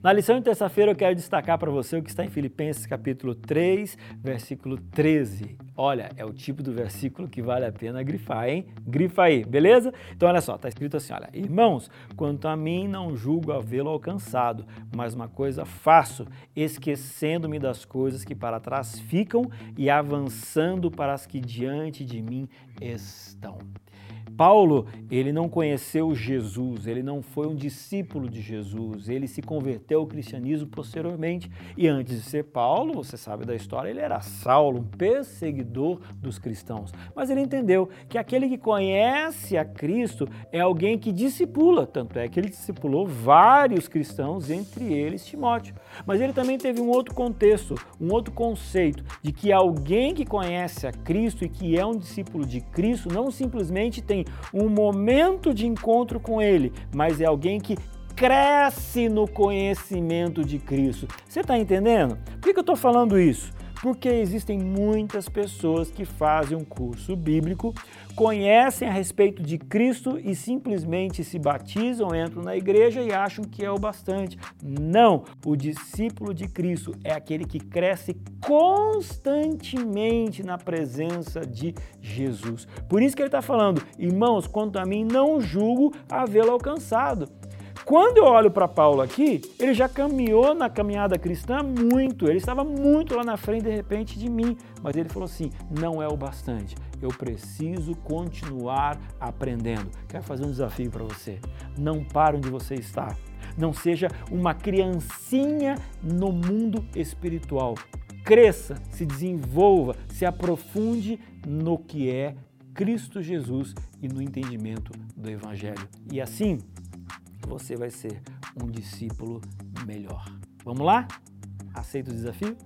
Na lição de terça-feira eu quero destacar para você o que está em Filipenses capítulo 3, versículo 13. Olha, é o tipo do versículo que vale a pena grifar, hein? Grifa aí, beleza? Então olha só, está escrito assim, olha, irmãos, quanto a mim não julgo havê-lo alcançado, mas uma coisa faço, esquecendo-me das coisas que para trás ficam e avançando para as que diante de mim estão. Paulo, ele não conheceu Jesus, ele não foi um discípulo de Jesus, ele se converteu ao cristianismo posteriormente. E antes de ser Paulo, você sabe da história, ele era Saulo, um perseguidor dos cristãos. Mas ele entendeu que aquele que conhece a Cristo é alguém que discipula, tanto é que ele discipulou vários cristãos, entre eles Timóteo. Mas ele também teve um outro contexto, um outro conceito de que alguém que conhece a Cristo e que é um discípulo de Cristo não simplesmente tem um momento de encontro com Ele, mas é alguém que cresce no conhecimento de Cristo. Você está entendendo? Por que eu estou falando isso? Porque existem muitas pessoas que fazem um curso bíblico, conhecem a respeito de Cristo e simplesmente se batizam, entram na igreja e acham que é o bastante. Não! O discípulo de Cristo é aquele que cresce constantemente na presença de Jesus. Por isso que ele está falando, irmãos, quanto a mim, não julgo havê-lo alcançado. Quando eu olho para Paulo aqui, ele já caminhou na caminhada cristã muito, ele estava muito lá na frente de repente de mim, mas ele falou assim: não é o bastante, eu preciso continuar aprendendo. Quero fazer um desafio para você: não pare onde você está, não seja uma criancinha no mundo espiritual. Cresça, se desenvolva, se aprofunde no que é Cristo Jesus e no entendimento do Evangelho. E assim, você vai ser um discípulo melhor. Vamos lá? Aceita o desafio?